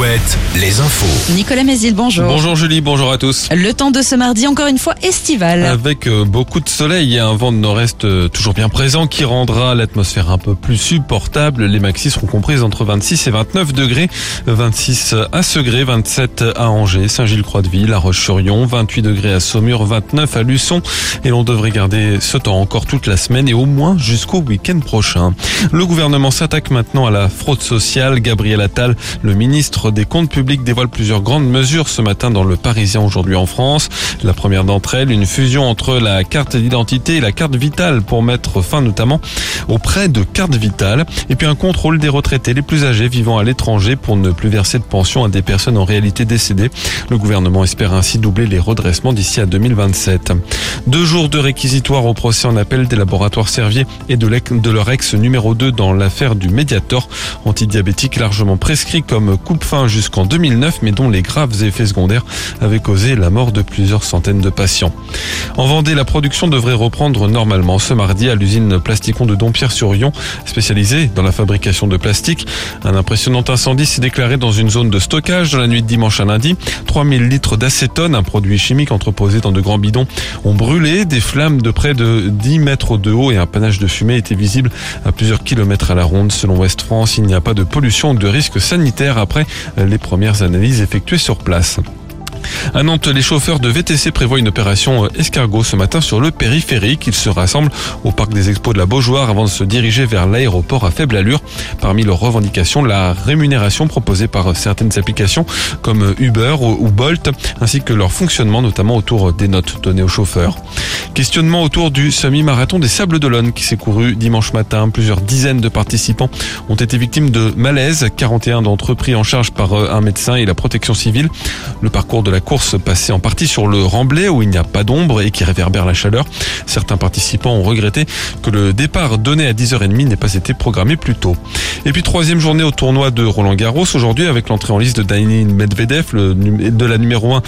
Alouette, les infos. Nicolas Mézil, bonjour. Bonjour Julie, bonjour à tous. Le temps de ce mardi, encore une fois estival. Avec euh, beaucoup de soleil et un vent de nord-est euh, toujours bien présent qui rendra l'atmosphère un peu plus supportable. Les maxis seront comprises entre 26 et 29 degrés. 26 à Segré, 27 à Angers, Saint-Gilles-Croix-de-Vie, La Roche-sur-Yon, 28 degrés à Saumur, 29 à Luçon. Et l'on devrait garder ce temps encore toute la semaine et au moins jusqu'au week-end prochain. Le gouvernement s'attaque maintenant à la fraude sociale. Gabriel Attal, le ministre des Comptes publics, dévoile plusieurs grandes mesures ce matin dans le Parisien aujourd'hui en France. La première d'entre elles, une fusion entre la carte d'identité et la carte vitale pour mettre fin notamment aux prêts de carte vitale. Et puis un contrôle des retraités les plus âgés vivant à l'étranger pour ne plus verser de pension à des personnes en réalité décédées. Le gouvernement espère ainsi doubler les redressements d'ici à 2027. Deux jours de réquisitoire au procès en appel des laboratoires Servier et de, leur ex numéro 2 dans l'affaire du Mediator antidiabétique largement prescrit comme coupe-fin jusqu'en 2009 mais dont les graves effets secondaires avaient causé la mort de plusieurs centaines de patients. En Vendée, la production devrait reprendre normalement ce mardi à l'usine Plasticon de Dompierre-sur-Yon, spécialisée dans la fabrication de plastique. Un impressionnant incendie s'est déclaré dans une zone de stockage dans la nuit de dimanche à lundi. 3000 litres d'acétone, un produit chimique entreposé dans de grands bidons, ont brûlé. Des flammes de près de 10 mètres de haut et un panache de fumée étaient visibles à plusieurs kilomètres à la ronde. Selon West France, il n'y a pas de pollution ou de risque sanitaire après les premières analyses effectuées sur place. À Nantes, les chauffeurs de VTC prévoient une opération escargot ce matin sur le périphérique. Ils se rassemblent au parc des expos de la Beaujoire avant de se diriger vers l'aéroport à faible allure. Parmi leurs revendications, la rémunération proposée par certaines applications comme Uber ou Bolt, ainsi que leur fonctionnement notamment autour des notes données aux chauffeurs. Questionnement autour du semi-marathon des Sables d'Olonne qui s'est couru dimanche matin. Plusieurs dizaines de participants ont été victimes de malaise. 41 d'entre eux pris en charge par un médecin et la protection civile. Le parcours de la course passait en partie sur le remblai où il n'y a pas d'ombre et qui réverbère la chaleur. Certains participants ont regretté que le départ donné à 10h30 n'ait pas été programmé plus tôt. Et puis troisième journée au tournoi de Roland Garros aujourd'hui avec l'entrée en liste de Daniil Medvedev, de la numéro 1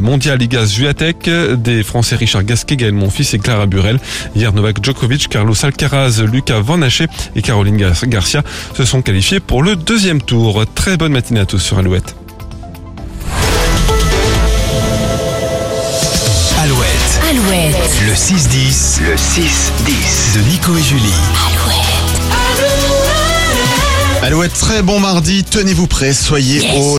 mondiale Liga Zuatek, des Français Richard Gasquet, Gaël Monfils et Clara Burel. Hier, Novak Djokovic, Carlos Alcaraz, Lucas Van Haché et Caroline Garcia se sont qualifiés pour le deuxième tour. Très bonne matinée à tous sur. Alouette. Le 6-10. Le 6-10. De Nico et Julie. Alouette, très bon mardi, tenez-vous prêts, soyez au